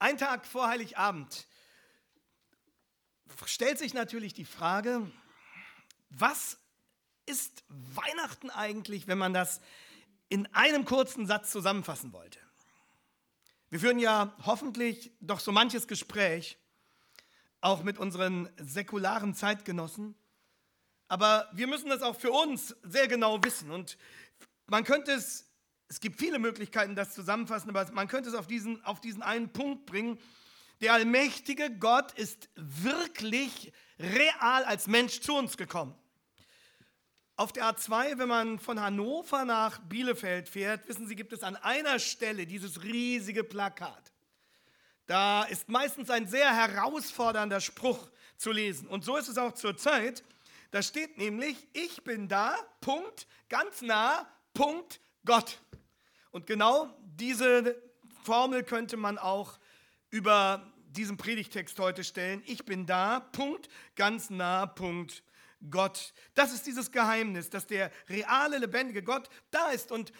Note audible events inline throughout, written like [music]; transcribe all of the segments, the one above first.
Ein Tag vor Heiligabend stellt sich natürlich die Frage, was ist Weihnachten eigentlich, wenn man das in einem kurzen Satz zusammenfassen wollte? Wir führen ja hoffentlich doch so manches Gespräch, auch mit unseren säkularen Zeitgenossen, aber wir müssen das auch für uns sehr genau wissen und man könnte es es gibt viele Möglichkeiten, das zusammenfassen, aber man könnte es auf diesen, auf diesen einen Punkt bringen. Der allmächtige Gott ist wirklich real als Mensch zu uns gekommen. Auf der A2, wenn man von Hannover nach Bielefeld fährt, wissen Sie, gibt es an einer Stelle dieses riesige Plakat. Da ist meistens ein sehr herausfordernder Spruch zu lesen. Und so ist es auch zur Zeit. Da steht nämlich, ich bin da, Punkt, ganz nah, Punkt, Gott. Und genau diese Formel könnte man auch über diesen Predigtext heute stellen. Ich bin da, Punkt, ganz nah, Punkt, Gott. Das ist dieses Geheimnis, dass der reale, lebendige Gott da ist. Und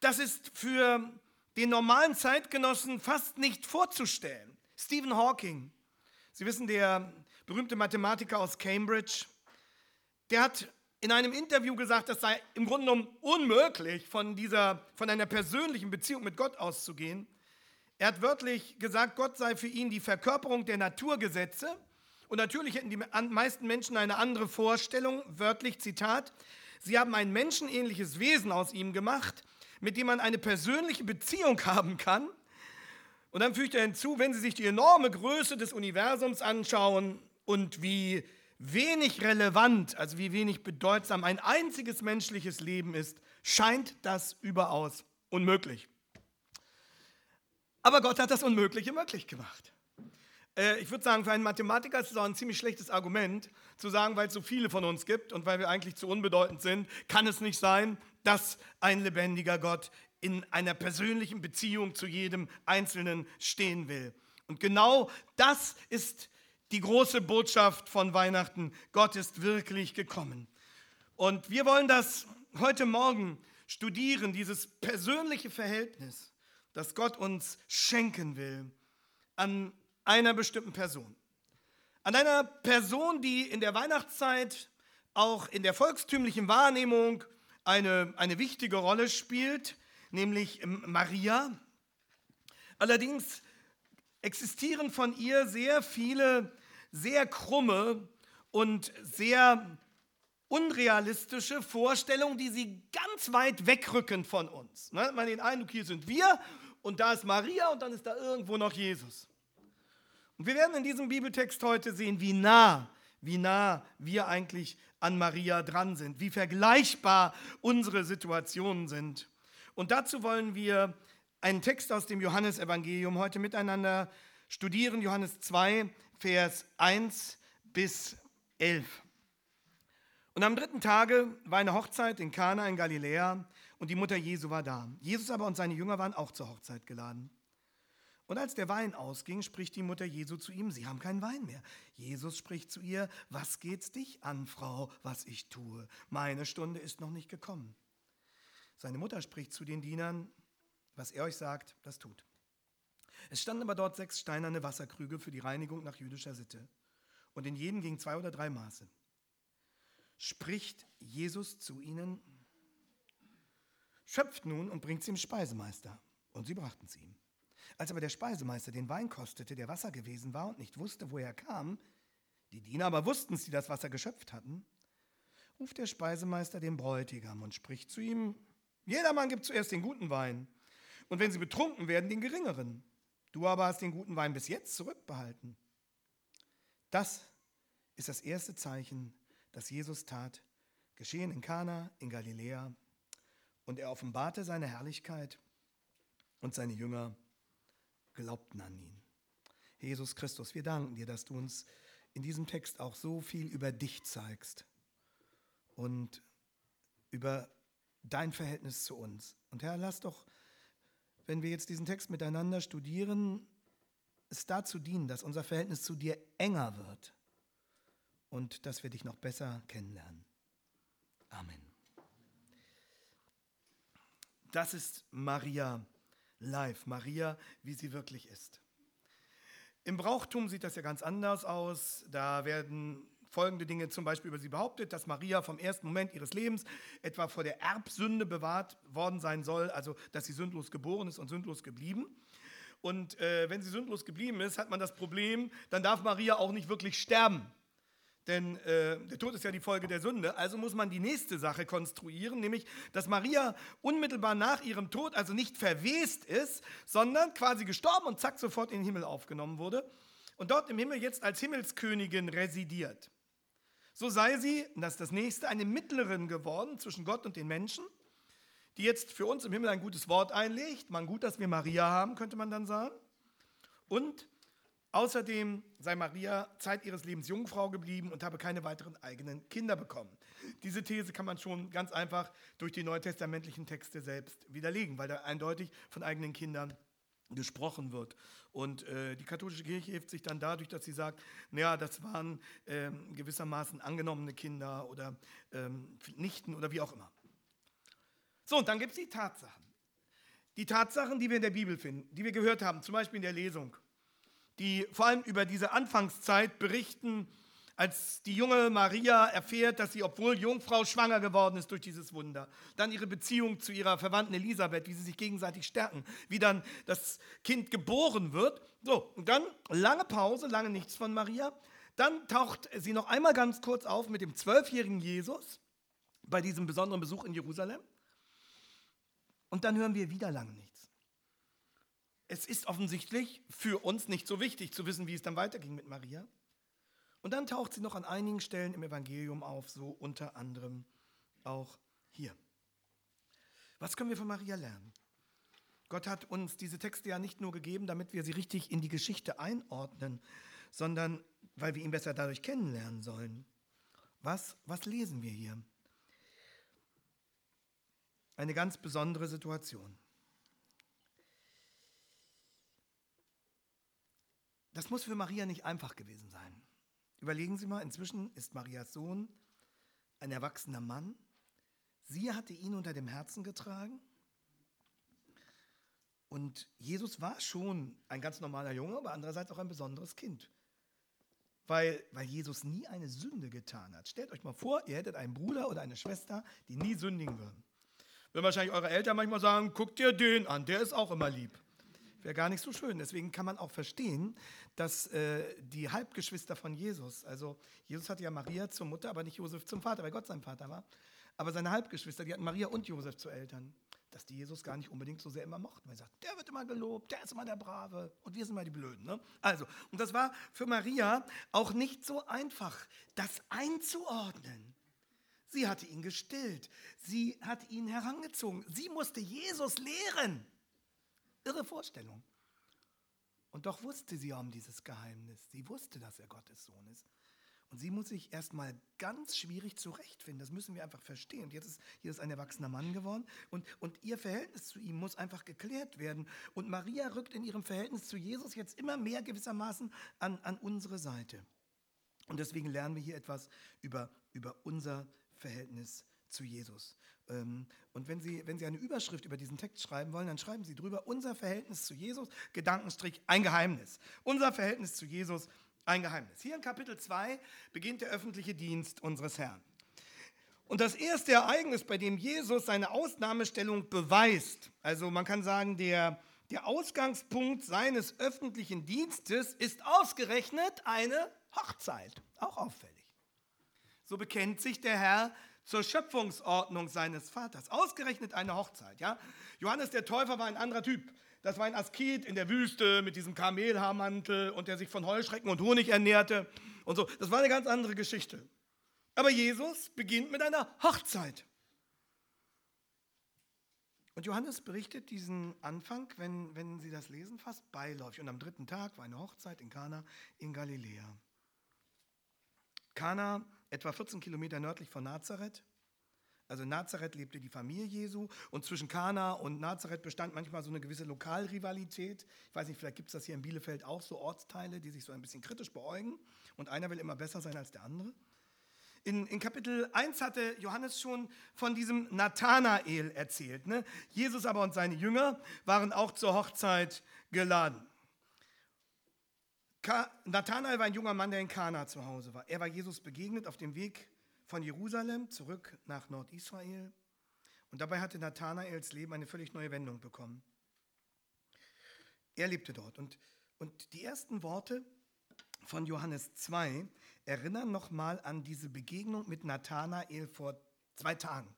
das ist für den normalen Zeitgenossen fast nicht vorzustellen. Stephen Hawking, Sie wissen, der berühmte Mathematiker aus Cambridge, der hat in einem Interview gesagt, das sei im Grunde genommen unmöglich, von, dieser, von einer persönlichen Beziehung mit Gott auszugehen. Er hat wörtlich gesagt, Gott sei für ihn die Verkörperung der Naturgesetze. Und natürlich hätten die meisten Menschen eine andere Vorstellung, wörtlich Zitat, sie haben ein menschenähnliches Wesen aus ihm gemacht, mit dem man eine persönliche Beziehung haben kann. Und dann fügt er hinzu, wenn Sie sich die enorme Größe des Universums anschauen und wie wenig relevant, also wie wenig bedeutsam ein einziges menschliches Leben ist, scheint das überaus unmöglich. Aber Gott hat das Unmögliche möglich gemacht. Äh, ich würde sagen, für einen Mathematiker ist es auch ein ziemlich schlechtes Argument, zu sagen, weil es so viele von uns gibt und weil wir eigentlich zu unbedeutend sind, kann es nicht sein, dass ein lebendiger Gott in einer persönlichen Beziehung zu jedem Einzelnen stehen will. Und genau das ist die große Botschaft von Weihnachten. Gott ist wirklich gekommen. Und wir wollen das heute Morgen studieren, dieses persönliche Verhältnis, das Gott uns schenken will an einer bestimmten Person. An einer Person, die in der Weihnachtszeit auch in der volkstümlichen Wahrnehmung eine, eine wichtige Rolle spielt, nämlich Maria. Allerdings existieren von ihr sehr viele sehr krumme und sehr unrealistische Vorstellungen, die sie ganz weit wegrücken von uns. Ne? Man den Eindruck, hier sind wir und da ist Maria und dann ist da irgendwo noch Jesus. Und wir werden in diesem Bibeltext heute sehen, wie nah, wie nah wir eigentlich an Maria dran sind, wie vergleichbar unsere Situationen sind. Und dazu wollen wir einen Text aus dem Johannesevangelium heute miteinander studieren, Johannes 2, Vers 1 bis 11. Und am dritten Tage war eine Hochzeit in Kana in Galiläa und die Mutter Jesu war da. Jesus aber und seine Jünger waren auch zur Hochzeit geladen. Und als der Wein ausging, spricht die Mutter Jesu zu ihm, sie haben keinen Wein mehr. Jesus spricht zu ihr, was geht's dich an, Frau, was ich tue? Meine Stunde ist noch nicht gekommen. Seine Mutter spricht zu den Dienern, was er euch sagt, das tut. Es standen aber dort sechs steinerne Wasserkrüge für die Reinigung nach jüdischer Sitte. Und in jeden gingen zwei oder drei Maße. Spricht Jesus zu ihnen, schöpft nun und bringt sie dem Speisemeister. Und sie brachten sie ihm. Als aber der Speisemeister den Wein kostete, der Wasser gewesen war und nicht wusste, woher er kam, die Diener aber wussten es, die das Wasser geschöpft hatten, ruft der Speisemeister den Bräutigam und spricht zu ihm, jedermann gibt zuerst den guten Wein, und wenn sie betrunken werden, den geringeren. Du aber hast den guten Wein bis jetzt zurückbehalten. Das ist das erste Zeichen, das Jesus tat, geschehen in Kana in Galiläa. Und er offenbarte seine Herrlichkeit und seine Jünger glaubten an ihn. Jesus Christus, wir danken dir, dass du uns in diesem Text auch so viel über dich zeigst und über dein Verhältnis zu uns. Und Herr, lass doch wenn wir jetzt diesen Text miteinander studieren, es dazu dienen, dass unser Verhältnis zu dir enger wird und dass wir dich noch besser kennenlernen. Amen. Das ist Maria live, Maria, wie sie wirklich ist. Im Brauchtum sieht das ja ganz anders aus. Da werden folgende Dinge zum Beispiel über sie behauptet, dass Maria vom ersten Moment ihres Lebens etwa vor der Erbsünde bewahrt worden sein soll, also dass sie sündlos geboren ist und sündlos geblieben. Und äh, wenn sie sündlos geblieben ist, hat man das Problem, dann darf Maria auch nicht wirklich sterben. Denn äh, der Tod ist ja die Folge der Sünde. Also muss man die nächste Sache konstruieren, nämlich, dass Maria unmittelbar nach ihrem Tod also nicht verwest ist, sondern quasi gestorben und zack sofort in den Himmel aufgenommen wurde und dort im Himmel jetzt als Himmelskönigin residiert. So sei sie, und das ist das nächste, eine Mittlerin geworden zwischen Gott und den Menschen, die jetzt für uns im Himmel ein gutes Wort einlegt. Man gut, dass wir Maria haben, könnte man dann sagen. Und Außerdem sei Maria Zeit ihres Lebens Jungfrau geblieben und habe keine weiteren eigenen Kinder bekommen. Diese These kann man schon ganz einfach durch die neutestamentlichen Texte selbst widerlegen, weil da eindeutig von eigenen Kindern gesprochen wird. Und äh, die katholische Kirche hilft sich dann dadurch, dass sie sagt, naja, das waren äh, gewissermaßen angenommene Kinder oder ähm, Nichten oder wie auch immer. So, und dann gibt es die Tatsachen. Die Tatsachen, die wir in der Bibel finden, die wir gehört haben, zum Beispiel in der Lesung die vor allem über diese Anfangszeit berichten, als die junge Maria erfährt, dass sie, obwohl Jungfrau, schwanger geworden ist durch dieses Wunder. Dann ihre Beziehung zu ihrer Verwandten Elisabeth, wie sie sich gegenseitig stärken, wie dann das Kind geboren wird. So, und dann lange Pause, lange nichts von Maria. Dann taucht sie noch einmal ganz kurz auf mit dem zwölfjährigen Jesus bei diesem besonderen Besuch in Jerusalem. Und dann hören wir wieder lange nichts es ist offensichtlich für uns nicht so wichtig zu wissen, wie es dann weiterging mit Maria. Und dann taucht sie noch an einigen Stellen im Evangelium auf, so unter anderem auch hier. Was können wir von Maria lernen? Gott hat uns diese Texte ja nicht nur gegeben, damit wir sie richtig in die Geschichte einordnen, sondern weil wir ihn besser dadurch kennenlernen sollen. Was, was lesen wir hier? Eine ganz besondere Situation. Das muss für Maria nicht einfach gewesen sein. Überlegen Sie mal, inzwischen ist Marias Sohn ein erwachsener Mann. Sie hatte ihn unter dem Herzen getragen. Und Jesus war schon ein ganz normaler Junge, aber andererseits auch ein besonderes Kind. Weil, weil Jesus nie eine Sünde getan hat. Stellt euch mal vor, ihr hättet einen Bruder oder eine Schwester, die nie sündigen würden. Würden wahrscheinlich eure Eltern manchmal sagen, guckt dir den an, der ist auch immer lieb. Wäre gar nicht so schön. Deswegen kann man auch verstehen, dass äh, die Halbgeschwister von Jesus, also Jesus hatte ja Maria zur Mutter, aber nicht Josef zum Vater, weil Gott sein Vater war. Aber seine Halbgeschwister, die hatten Maria und Josef zu Eltern, dass die Jesus gar nicht unbedingt so sehr immer mochten. Weil er sagt, der wird immer gelobt, der ist immer der Brave und wir sind immer die Blöden. Ne? Also, und das war für Maria auch nicht so einfach, das einzuordnen. Sie hatte ihn gestillt, sie hat ihn herangezogen, sie musste Jesus lehren. Irre Vorstellung. Und doch wusste sie um dieses Geheimnis. Sie wusste, dass er Gottes Sohn ist. Und sie muss sich erstmal ganz schwierig zurechtfinden. Das müssen wir einfach verstehen. Und jetzt ist hier ist ein erwachsener Mann geworden und, und ihr Verhältnis zu ihm muss einfach geklärt werden. Und Maria rückt in ihrem Verhältnis zu Jesus jetzt immer mehr gewissermaßen an, an unsere Seite. Und deswegen lernen wir hier etwas über, über unser Verhältnis zu Jesus. Ähm, und wenn Sie, wenn Sie eine Überschrift über diesen Text schreiben wollen, dann schreiben Sie drüber unser Verhältnis zu Jesus, Gedankenstrich, ein Geheimnis. Unser Verhältnis zu Jesus, ein Geheimnis. Hier in Kapitel 2 beginnt der öffentliche Dienst unseres Herrn. Und das erste Ereignis, bei dem Jesus seine Ausnahmestellung beweist, also man kann sagen, der, der Ausgangspunkt seines öffentlichen Dienstes ist ausgerechnet eine Hochzeit, auch auffällig. So bekennt sich der Herr zur Schöpfungsordnung seines Vaters. Ausgerechnet eine Hochzeit. Ja? Johannes der Täufer war ein anderer Typ. Das war ein Asket in der Wüste mit diesem Kamelhaarmantel und der sich von Heuschrecken und Honig ernährte und so. Das war eine ganz andere Geschichte. Aber Jesus beginnt mit einer Hochzeit. Und Johannes berichtet diesen Anfang, wenn, wenn Sie das lesen, fast beiläufig. Und am dritten Tag war eine Hochzeit in Kana in Galiläa. Kana etwa 14 Kilometer nördlich von Nazareth. Also in Nazareth lebte die Familie Jesu und zwischen Kana und Nazareth bestand manchmal so eine gewisse Lokalrivalität. Ich weiß nicht, vielleicht gibt es das hier in Bielefeld auch so Ortsteile, die sich so ein bisschen kritisch beäugen und einer will immer besser sein als der andere. In, in Kapitel 1 hatte Johannes schon von diesem Nathanael erzählt. Ne? Jesus aber und seine Jünger waren auch zur Hochzeit geladen. Nathanael war ein junger Mann, der in Kana zu Hause war. Er war Jesus begegnet auf dem Weg von Jerusalem zurück nach Nordisrael. Und dabei hatte Nathanaels Leben eine völlig neue Wendung bekommen. Er lebte dort. Und, und die ersten Worte von Johannes 2 erinnern nochmal an diese Begegnung mit Nathanael vor zwei Tagen.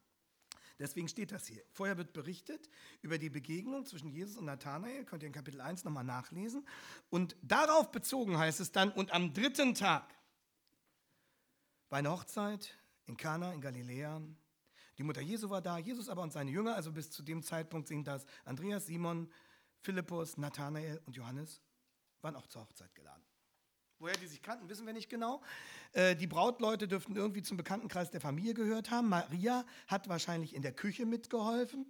Deswegen steht das hier. Vorher wird berichtet über die Begegnung zwischen Jesus und Nathanael, könnt ihr in Kapitel 1 nochmal nachlesen. Und darauf bezogen heißt es dann, und am dritten Tag war eine Hochzeit in Kana in Galiläa. Die Mutter Jesu war da, Jesus aber und seine Jünger, also bis zu dem Zeitpunkt sind das Andreas, Simon, Philippus, Nathanael und Johannes, waren auch zur Hochzeit geladen. Woher die sich kannten, wissen wir nicht genau. Äh, die Brautleute dürften irgendwie zum Bekanntenkreis der Familie gehört haben. Maria hat wahrscheinlich in der Küche mitgeholfen,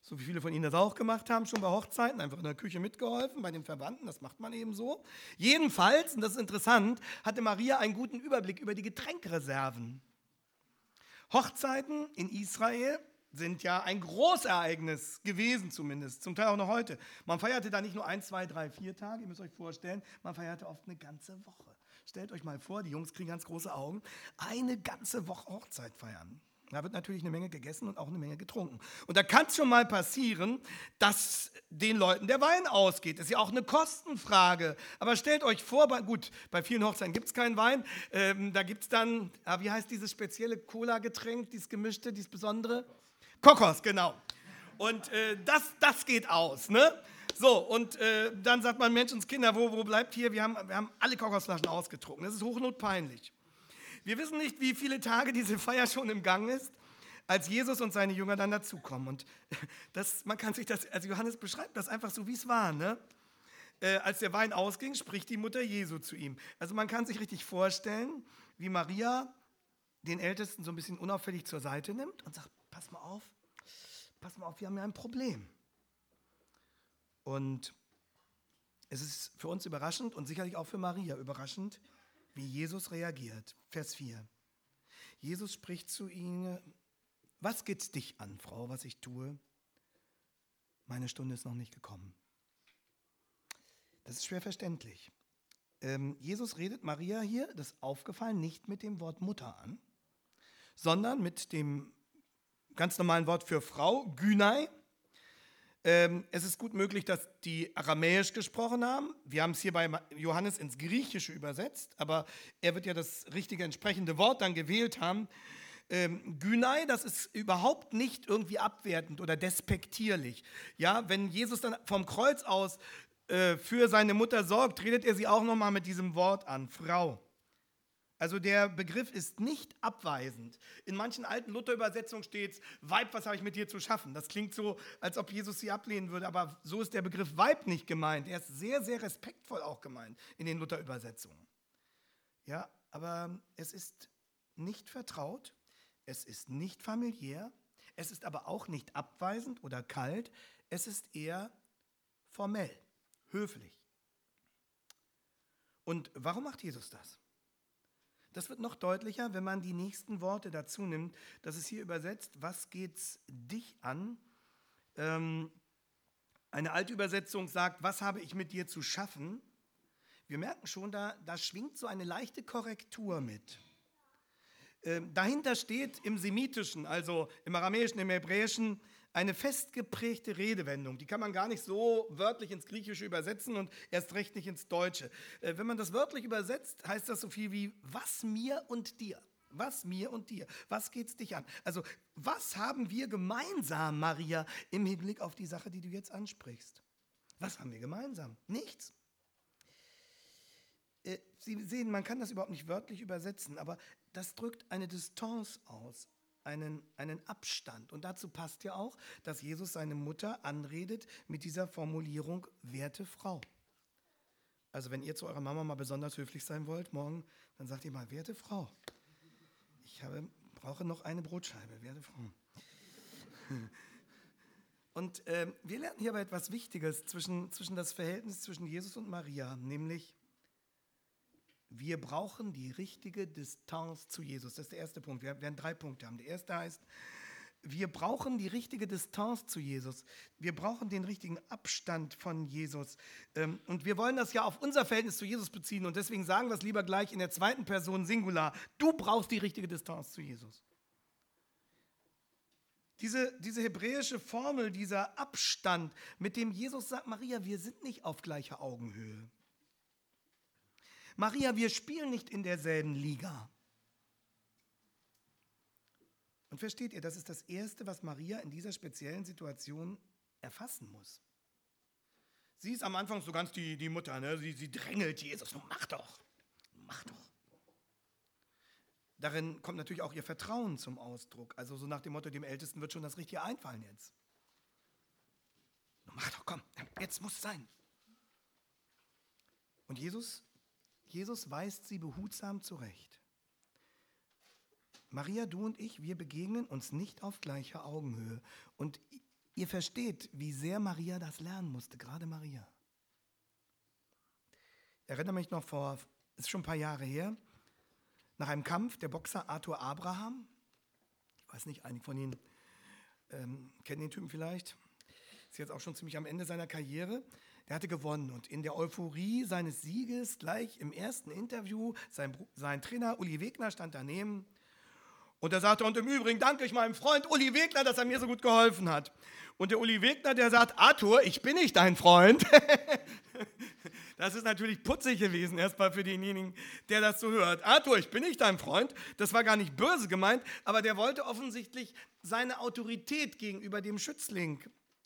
so wie viele von Ihnen das auch gemacht haben, schon bei Hochzeiten, einfach in der Küche mitgeholfen, bei den Verwandten, das macht man eben so. Jedenfalls, und das ist interessant, hatte Maria einen guten Überblick über die Getränkreserven. Hochzeiten in Israel sind ja ein Großereignis gewesen zumindest, zum Teil auch noch heute. Man feierte da nicht nur ein, zwei, drei, vier Tage, ihr müsst euch vorstellen, man feierte oft eine ganze Woche. Stellt euch mal vor, die Jungs kriegen ganz große Augen, eine ganze Woche Hochzeit feiern. Da wird natürlich eine Menge gegessen und auch eine Menge getrunken. Und da kann es schon mal passieren, dass den Leuten der Wein ausgeht. Das ist ja auch eine Kostenfrage. Aber stellt euch vor, bei, gut, bei vielen Hochzeiten gibt es keinen Wein. Ähm, da gibt es dann, ah, wie heißt dieses spezielle Cola-Getränk, dieses gemischte, dieses besondere? Kokos, genau. Und äh, das, das geht aus, ne? So, und äh, dann sagt man, Menschenskinder, wo, wo bleibt hier? Wir haben, wir haben alle Kokosflaschen ausgetrunken. Das ist hochnotpeinlich. Wir wissen nicht, wie viele Tage diese Feier schon im Gang ist, als Jesus und seine Jünger dann dazukommen. Und [laughs] das, man kann sich das, also Johannes beschreibt das einfach so, wie es war, ne? Äh, als der Wein ausging, spricht die Mutter Jesu zu ihm. Also man kann sich richtig vorstellen, wie Maria den Ältesten so ein bisschen unauffällig zur Seite nimmt und sagt, pass mal auf, pass mal auf, wir haben ja ein Problem. Und es ist für uns überraschend und sicherlich auch für Maria überraschend, wie Jesus reagiert. Vers 4. Jesus spricht zu ihnen, was geht's dich an, Frau, was ich tue? Meine Stunde ist noch nicht gekommen. Das ist schwer verständlich. Ähm, Jesus redet Maria hier, das ist aufgefallen, nicht mit dem Wort Mutter an, sondern mit dem ganz normalen Wort für Frau, Gynai. Ähm, es ist gut möglich, dass die Aramäisch gesprochen haben. Wir haben es hier bei Johannes ins Griechische übersetzt, aber er wird ja das richtige entsprechende Wort dann gewählt haben. Ähm, Gynai, das ist überhaupt nicht irgendwie abwertend oder despektierlich. Ja, wenn Jesus dann vom Kreuz aus äh, für seine Mutter sorgt, redet er sie auch nochmal mit diesem Wort an, Frau. Also der Begriff ist nicht abweisend. In manchen alten Luther-Übersetzungen steht Weib, was habe ich mit dir zu schaffen? Das klingt so, als ob Jesus sie ablehnen würde, aber so ist der Begriff Weib nicht gemeint. Er ist sehr, sehr respektvoll auch gemeint in den Luther-Übersetzungen. Ja, aber es ist nicht vertraut, es ist nicht familiär, es ist aber auch nicht abweisend oder kalt, es ist eher formell, höflich. Und warum macht Jesus das? Das wird noch deutlicher, wenn man die nächsten Worte dazu nimmt. Das ist hier übersetzt, was geht's dich an? Ähm, eine alte Übersetzung sagt, was habe ich mit dir zu schaffen? Wir merken schon, da, da schwingt so eine leichte Korrektur mit. Ähm, dahinter steht im Semitischen, also im Aramäischen, im Hebräischen, eine festgeprägte Redewendung. Die kann man gar nicht so wörtlich ins Griechische übersetzen und erst recht nicht ins Deutsche. Äh, wenn man das wörtlich übersetzt, heißt das so viel wie was mir und dir. Was mir und dir? Was geht's dich an? Also, was haben wir gemeinsam, Maria, im Hinblick auf die Sache, die du jetzt ansprichst? Was haben wir gemeinsam? Nichts. Äh, Sie sehen, man kann das überhaupt nicht wörtlich übersetzen, aber das drückt eine Distanz aus, einen, einen Abstand. Und dazu passt ja auch, dass Jesus seine Mutter anredet mit dieser Formulierung, werte Frau. Also wenn ihr zu eurer Mama mal besonders höflich sein wollt, morgen, dann sagt ihr mal, werte Frau, ich habe, brauche noch eine Brotscheibe, werte Frau. [laughs] Und äh, wir lernen hier aber etwas Wichtiges zwischen, zwischen das Verhältnis zwischen Jesus und Maria, nämlich wir brauchen die richtige Distanz zu Jesus. Das ist der erste Punkt. Wir werden drei Punkte haben. Der erste heißt, wir brauchen die richtige Distanz zu Jesus. Wir brauchen den richtigen Abstand von Jesus. Ähm, und wir wollen das ja auf unser Verhältnis zu Jesus beziehen. Und deswegen sagen wir es lieber gleich in der zweiten Person Singular. Du brauchst die richtige Distanz zu Jesus. Diese, diese hebräische Formel, dieser Abstand, mit dem Jesus sagt, Maria, wir sind nicht auf gleicher Augenhöhe. Maria, wir spielen nicht in derselben Liga. Und versteht ihr, das ist das Erste, was Maria in dieser speziellen Situation erfassen muss. Sie ist am Anfang so ganz die, die Mutter, ne? sie, sie drängelt Jesus, mach doch, mach doch. Darin kommt natürlich auch ihr Vertrauen zum Ausdruck. Also so nach dem Motto, dem Ältesten wird schon das Richtige einfallen jetzt. Mach doch, komm, jetzt muss es sein. Und Jesus, Jesus weist sie behutsam zurecht. Maria, du und ich, wir begegnen uns nicht auf gleicher Augenhöhe. Und ihr versteht, wie sehr Maria das lernen musste, gerade Maria. Ich erinnere mich noch vor, ist schon ein paar Jahre her, nach einem Kampf der Boxer Arthur Abraham. Ich weiß nicht, einige von Ihnen ähm, kennen den Typen vielleicht. Ist jetzt auch schon ziemlich am Ende seiner Karriere. Der hatte gewonnen und in der Euphorie seines Sieges, gleich im ersten Interview, sein, sein Trainer Uli Wegner stand daneben und er sagte, und im Übrigen danke ich meinem Freund Uli Wegner, dass er mir so gut geholfen hat. Und der Uli Wegner, der sagt, Arthur, ich bin nicht dein Freund. [laughs] das ist natürlich putzig gewesen, erstmal für denjenigen, der das so hört. Arthur, ich bin nicht dein Freund. Das war gar nicht böse gemeint, aber der wollte offensichtlich seine Autorität gegenüber dem Schützling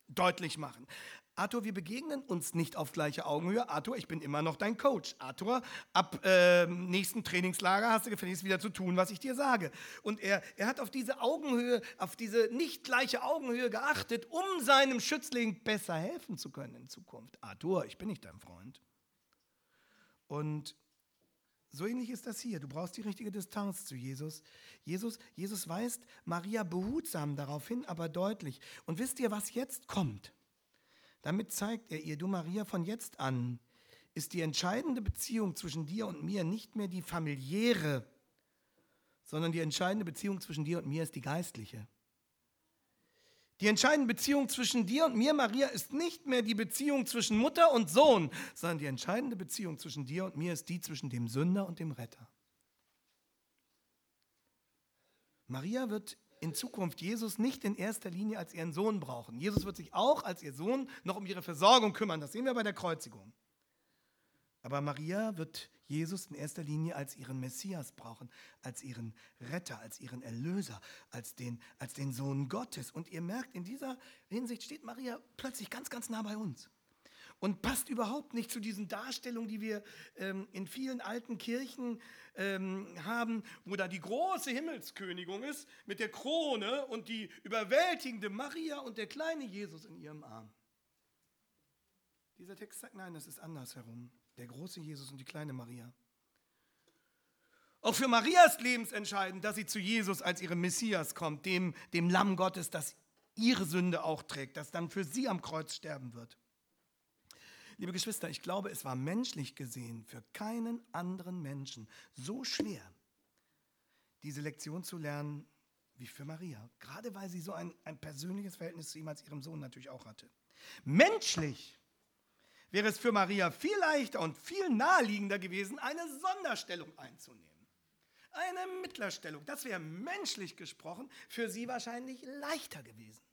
deutlich machen. Arthur, wir begegnen uns nicht auf gleicher Augenhöhe. Arthur, ich bin immer noch dein Coach. Arthur, ab äh, nächsten Trainingslager hast du gefälligst wieder zu tun, was ich dir sage. Und er, er hat auf diese Augenhöhe, auf diese nicht gleiche Augenhöhe geachtet, um seinem Schützling besser helfen zu können in Zukunft. Arthur, ich bin nicht dein Freund. Und so ähnlich ist das hier. Du brauchst die richtige Distanz zu Jesus. Jesus, Jesus weist Maria behutsam darauf hin, aber deutlich. Und wisst ihr, was jetzt kommt? Damit zeigt er ihr, du Maria, von jetzt an ist die entscheidende Beziehung zwischen dir und mir nicht mehr die familiäre, sondern die entscheidende Beziehung zwischen dir und mir ist die geistliche. Die entscheidende Beziehung zwischen dir und mir, Maria, ist nicht mehr die Beziehung zwischen Mutter und Sohn, sondern die entscheidende Beziehung zwischen dir und mir ist die zwischen dem Sünder und dem Retter. Maria wird in Zukunft Jesus nicht in erster Linie als ihren Sohn brauchen. Jesus wird sich auch als ihr Sohn noch um ihre Versorgung kümmern. Das sehen wir bei der Kreuzigung. Aber Maria wird Jesus in erster Linie als ihren Messias brauchen, als ihren Retter, als ihren Erlöser, als den, als den Sohn Gottes. Und ihr merkt, in dieser Hinsicht steht Maria plötzlich ganz, ganz nah bei uns und passt überhaupt nicht zu diesen Darstellungen, die wir ähm, in vielen alten Kirchen ähm, haben, wo da die große Himmelskönigin ist mit der Krone und die überwältigende Maria und der kleine Jesus in ihrem Arm. Dieser Text sagt, nein, das ist andersherum. Der große Jesus und die kleine Maria. Auch für Maria ist lebensentscheidend, dass sie zu Jesus als ihrem Messias kommt, dem, dem Lamm Gottes, das ihre Sünde auch trägt, das dann für sie am Kreuz sterben wird. Liebe Geschwister, ich glaube, es war menschlich gesehen für keinen anderen Menschen so schwer, diese Lektion zu lernen wie für Maria. Gerade weil sie so ein, ein persönliches Verhältnis zu ihm als ihrem Sohn natürlich auch hatte. Menschlich wäre es für Maria viel leichter und viel naheliegender gewesen, eine Sonderstellung einzunehmen. Eine Mittlerstellung. Das wäre menschlich gesprochen für sie wahrscheinlich leichter gewesen.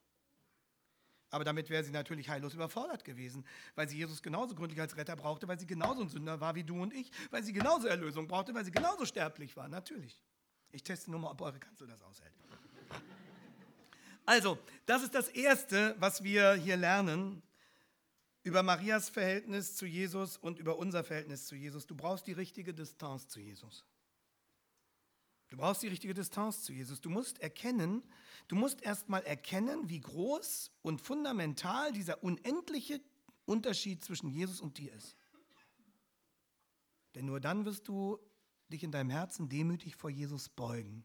Aber damit wäre sie natürlich heillos überfordert gewesen, weil sie Jesus genauso gründlich als Retter brauchte, weil sie genauso ein Sünder war wie du und ich, weil sie genauso Erlösung brauchte, weil sie genauso sterblich war. Natürlich. Ich teste nur mal, ob eure Kanzel das aushält. Also, das ist das Erste, was wir hier lernen über Marias Verhältnis zu Jesus und über unser Verhältnis zu Jesus. Du brauchst die richtige Distanz zu Jesus. Du brauchst die richtige Distanz zu Jesus. Du musst erkennen, du musst erstmal erkennen, wie groß und fundamental dieser unendliche Unterschied zwischen Jesus und dir ist. Denn nur dann wirst du dich in deinem Herzen demütig vor Jesus beugen.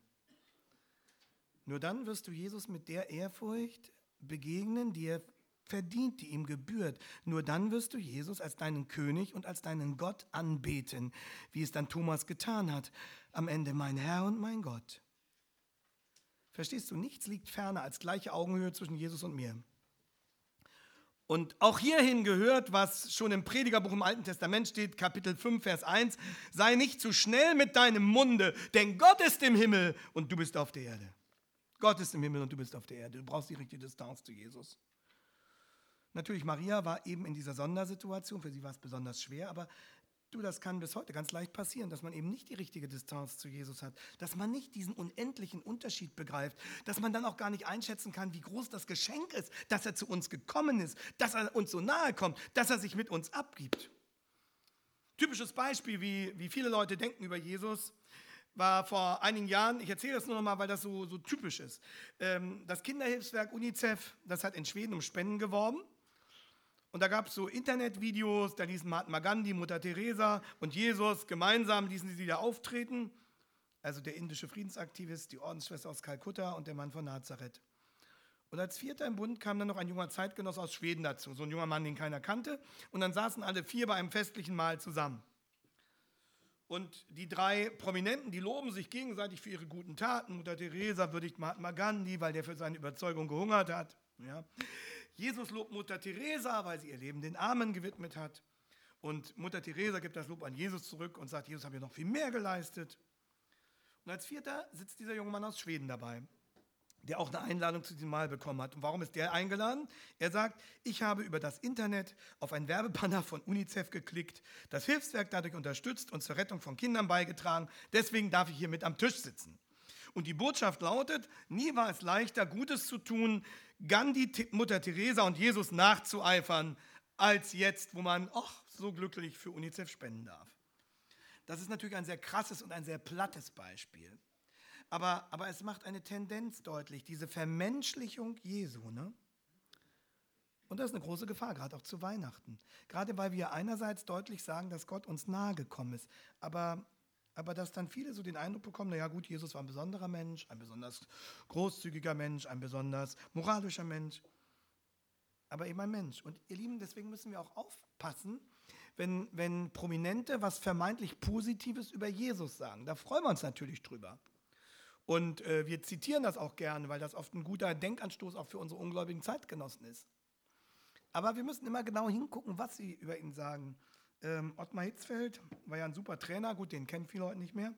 Nur dann wirst du Jesus mit der Ehrfurcht begegnen, die er verdient, die ihm gebührt. Nur dann wirst du Jesus als deinen König und als deinen Gott anbeten, wie es dann Thomas getan hat. Am Ende mein Herr und mein Gott. Verstehst du, nichts liegt ferner als gleiche Augenhöhe zwischen Jesus und mir. Und auch hierhin gehört, was schon im Predigerbuch im Alten Testament steht, Kapitel 5, Vers 1, sei nicht zu schnell mit deinem Munde, denn Gott ist im Himmel und du bist auf der Erde. Gott ist im Himmel und du bist auf der Erde. Du brauchst die richtige Distanz zu Jesus. Natürlich, Maria war eben in dieser Sondersituation, für sie war es besonders schwer, aber Du, das kann bis heute ganz leicht passieren, dass man eben nicht die richtige Distanz zu Jesus hat, dass man nicht diesen unendlichen Unterschied begreift, dass man dann auch gar nicht einschätzen kann, wie groß das Geschenk ist, dass er zu uns gekommen ist, dass er uns so nahe kommt, dass er sich mit uns abgibt. Typisches Beispiel, wie, wie viele Leute denken über Jesus, war vor einigen Jahren, ich erzähle das nur noch mal, weil das so, so typisch ist. Ähm, das Kinderhilfswerk UNICEF, das hat in Schweden um Spenden geworben und da gab es so Internetvideos, da ließen Mahatma Gandhi, Mutter Teresa und Jesus gemeinsam ließen sie da auftreten. Also der indische Friedensaktivist, die Ordensschwester aus Kalkutta und der Mann von Nazareth. Und als Vierter im Bund kam dann noch ein junger Zeitgenoss aus Schweden dazu, so ein junger Mann, den keiner kannte. Und dann saßen alle vier bei einem festlichen Mahl zusammen. Und die drei Prominenten, die loben sich gegenseitig für ihre guten Taten. Mutter Teresa würdigt Mahatma Gandhi, weil der für seine Überzeugung gehungert hat. Ja. Jesus lobt Mutter Teresa, weil sie ihr Leben den Armen gewidmet hat. Und Mutter Teresa gibt das Lob an Jesus zurück und sagt, Jesus hat ja noch viel mehr geleistet. Und als Vierter sitzt dieser junge Mann aus Schweden dabei, der auch eine Einladung zu diesem Mahl bekommen hat. Und warum ist der eingeladen? Er sagt, ich habe über das Internet auf ein Werbebanner von UNICEF geklickt, das Hilfswerk dadurch unterstützt und zur Rettung von Kindern beigetragen. Deswegen darf ich hier mit am Tisch sitzen. Und die Botschaft lautet, nie war es leichter, Gutes zu tun, Gandhi, Mutter Teresa und Jesus nachzueifern, als jetzt, wo man ach, so glücklich für UNICEF spenden darf. Das ist natürlich ein sehr krasses und ein sehr plattes Beispiel. Aber, aber es macht eine Tendenz deutlich, diese Vermenschlichung Jesu. Ne? Und das ist eine große Gefahr, gerade auch zu Weihnachten. Gerade weil wir einerseits deutlich sagen, dass Gott uns nahe gekommen ist, aber aber dass dann viele so den Eindruck bekommen, naja gut, Jesus war ein besonderer Mensch, ein besonders großzügiger Mensch, ein besonders moralischer Mensch, aber eben ein Mensch. Und ihr Lieben, deswegen müssen wir auch aufpassen, wenn, wenn Prominente was vermeintlich Positives über Jesus sagen. Da freuen wir uns natürlich drüber. Und äh, wir zitieren das auch gerne, weil das oft ein guter Denkanstoß auch für unsere ungläubigen Zeitgenossen ist. Aber wir müssen immer genau hingucken, was sie über ihn sagen. Ähm, Ottmar Hitzfeld war ja ein super Trainer, gut, den kennen viele heute nicht mehr.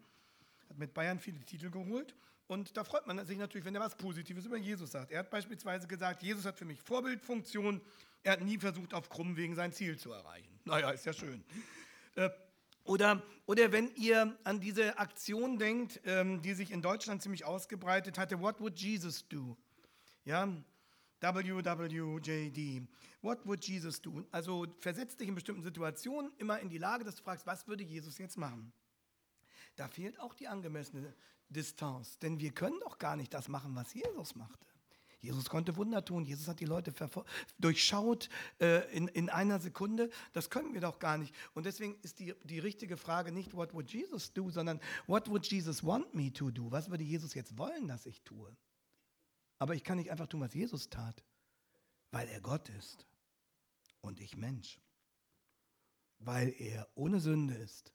Hat mit Bayern viele Titel geholt. Und da freut man sich natürlich, wenn er was Positives über Jesus sagt. Er hat beispielsweise gesagt, Jesus hat für mich Vorbildfunktion. Er hat nie versucht, auf krummen Wegen sein Ziel zu erreichen. [laughs] Naja, ist ja schön. Äh, oder, oder wenn ihr an diese Aktion denkt, ähm, die sich in Deutschland ziemlich ausgebreitet hatte, What would Jesus do? Ja, WWJD. What would Jesus do? Also versetz dich in bestimmten Situationen immer in die Lage, dass du fragst, was würde Jesus jetzt machen? Da fehlt auch die angemessene Distanz, denn wir können doch gar nicht das machen, was Jesus machte. Jesus konnte Wunder tun, Jesus hat die Leute durchschaut äh, in, in einer Sekunde. Das können wir doch gar nicht. Und deswegen ist die, die richtige Frage nicht, what would Jesus do, sondern what would Jesus want me to do? Was würde Jesus jetzt wollen, dass ich tue? Aber ich kann nicht einfach tun, was Jesus tat, weil er Gott ist und ich Mensch. Weil er ohne Sünde ist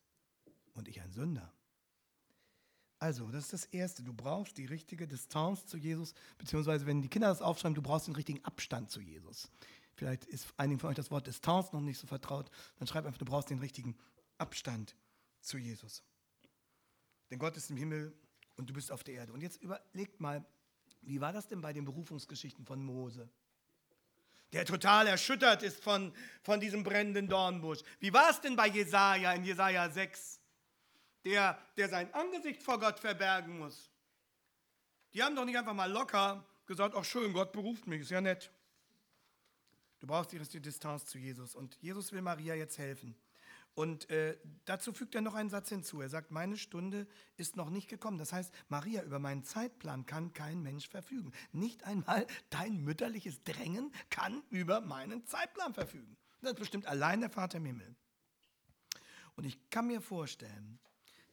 und ich ein Sünder. Also, das ist das Erste. Du brauchst die richtige Distanz zu Jesus, beziehungsweise wenn die Kinder das aufschreiben, du brauchst den richtigen Abstand zu Jesus. Vielleicht ist einigen von euch das Wort Distanz noch nicht so vertraut. Dann schreib einfach, du brauchst den richtigen Abstand zu Jesus. Denn Gott ist im Himmel und du bist auf der Erde. Und jetzt überlegt mal, wie war das denn bei den Berufungsgeschichten von Mose? Der total erschüttert ist von, von diesem brennenden Dornbusch. Wie war es denn bei Jesaja in Jesaja 6? Der, der sein Angesicht vor Gott verbergen muss. Die haben doch nicht einfach mal locker gesagt: Ach, schön, Gott beruft mich, ist ja nett. Du brauchst die Distanz zu Jesus. Und Jesus will Maria jetzt helfen. Und äh, dazu fügt er noch einen Satz hinzu. Er sagt, meine Stunde ist noch nicht gekommen. Das heißt, Maria, über meinen Zeitplan kann kein Mensch verfügen. Nicht einmal dein mütterliches Drängen kann über meinen Zeitplan verfügen. Das bestimmt allein der Vater im Himmel. Und ich kann mir vorstellen,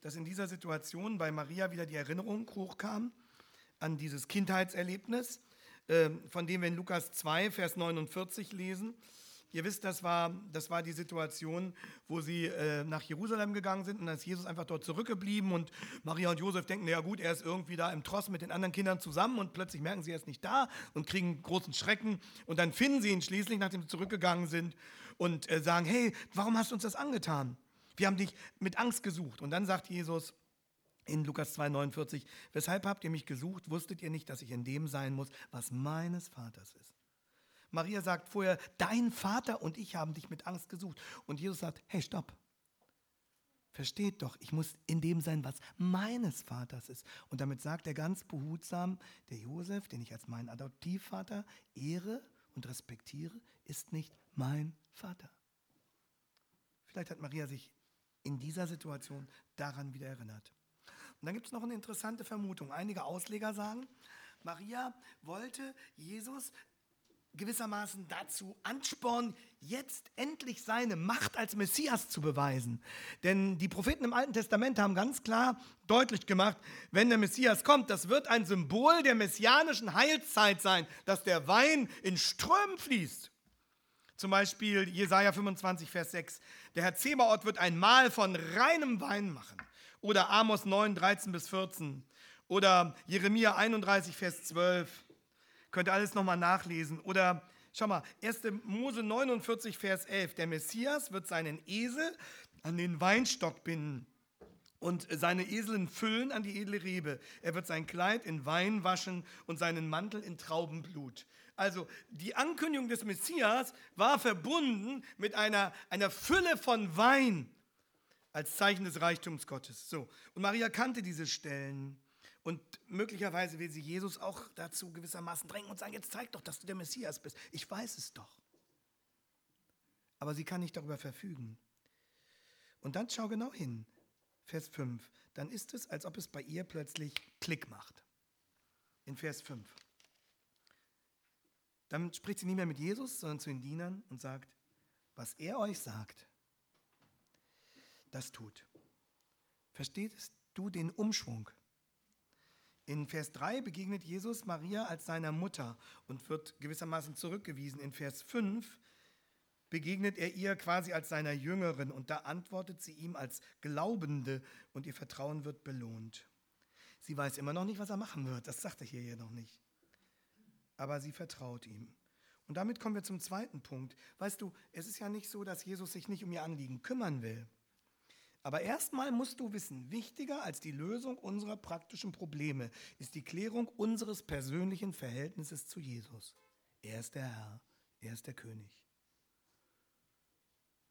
dass in dieser Situation bei Maria wieder die Erinnerung hochkam an dieses Kindheitserlebnis, äh, von dem wir in Lukas 2, Vers 49 lesen. Ihr wisst, das war, das war die Situation, wo sie äh, nach Jerusalem gegangen sind und dann ist Jesus einfach dort zurückgeblieben und Maria und Josef denken, ja gut, er ist irgendwie da im Tross mit den anderen Kindern zusammen und plötzlich merken sie, er ist nicht da und kriegen großen Schrecken und dann finden sie ihn schließlich, nachdem sie zurückgegangen sind und äh, sagen, hey, warum hast du uns das angetan? Wir haben dich mit Angst gesucht. Und dann sagt Jesus, in Lukas 2,49, weshalb habt ihr mich gesucht? Wusstet ihr nicht, dass ich in dem sein muss, was meines Vaters ist? Maria sagt vorher, dein Vater und ich haben dich mit Angst gesucht. Und Jesus sagt, hey, stopp. Versteht doch, ich muss in dem sein, was meines Vaters ist. Und damit sagt er ganz behutsam, der Josef, den ich als meinen Adoptivvater ehre und respektiere, ist nicht mein Vater. Vielleicht hat Maria sich in dieser Situation daran wieder erinnert. Und dann gibt es noch eine interessante Vermutung. Einige Ausleger sagen, Maria wollte Jesus gewissermaßen dazu anspornen, jetzt endlich seine Macht als Messias zu beweisen. Denn die Propheten im Alten Testament haben ganz klar deutlich gemacht, wenn der Messias kommt, das wird ein Symbol der messianischen Heilszeit sein, dass der Wein in Strömen fließt. Zum Beispiel Jesaja 25, Vers 6. Der Herr Zebaoth wird ein Mahl von reinem Wein machen. Oder Amos 9, 13 bis 14. Oder Jeremia 31, Vers 12. Könnt ihr alles nochmal nachlesen. Oder schau mal, 1. Mose 49, Vers 11. Der Messias wird seinen Esel an den Weinstock binden und seine Eseln füllen an die edle Rebe. Er wird sein Kleid in Wein waschen und seinen Mantel in Traubenblut. Also die Ankündigung des Messias war verbunden mit einer, einer Fülle von Wein als Zeichen des Reichtums Gottes. So. Und Maria kannte diese Stellen. Und möglicherweise will sie Jesus auch dazu gewissermaßen drängen und sagen, jetzt zeig doch, dass du der Messias bist. Ich weiß es doch. Aber sie kann nicht darüber verfügen. Und dann schau genau hin. Vers 5. Dann ist es, als ob es bei ihr plötzlich Klick macht. In Vers 5. Dann spricht sie nicht mehr mit Jesus, sondern zu den Dienern und sagt, was er euch sagt, das tut. Verstehst du den Umschwung? In Vers 3 begegnet Jesus Maria als seiner Mutter und wird gewissermaßen zurückgewiesen. In Vers 5 begegnet er ihr quasi als seiner Jüngerin und da antwortet sie ihm als Glaubende und ihr Vertrauen wird belohnt. Sie weiß immer noch nicht, was er machen wird, das sagt er hier noch nicht. Aber sie vertraut ihm. Und damit kommen wir zum zweiten Punkt. Weißt du, es ist ja nicht so, dass Jesus sich nicht um ihr Anliegen kümmern will. Aber erstmal musst du wissen, wichtiger als die Lösung unserer praktischen Probleme ist die Klärung unseres persönlichen Verhältnisses zu Jesus. Er ist der Herr, er ist der König.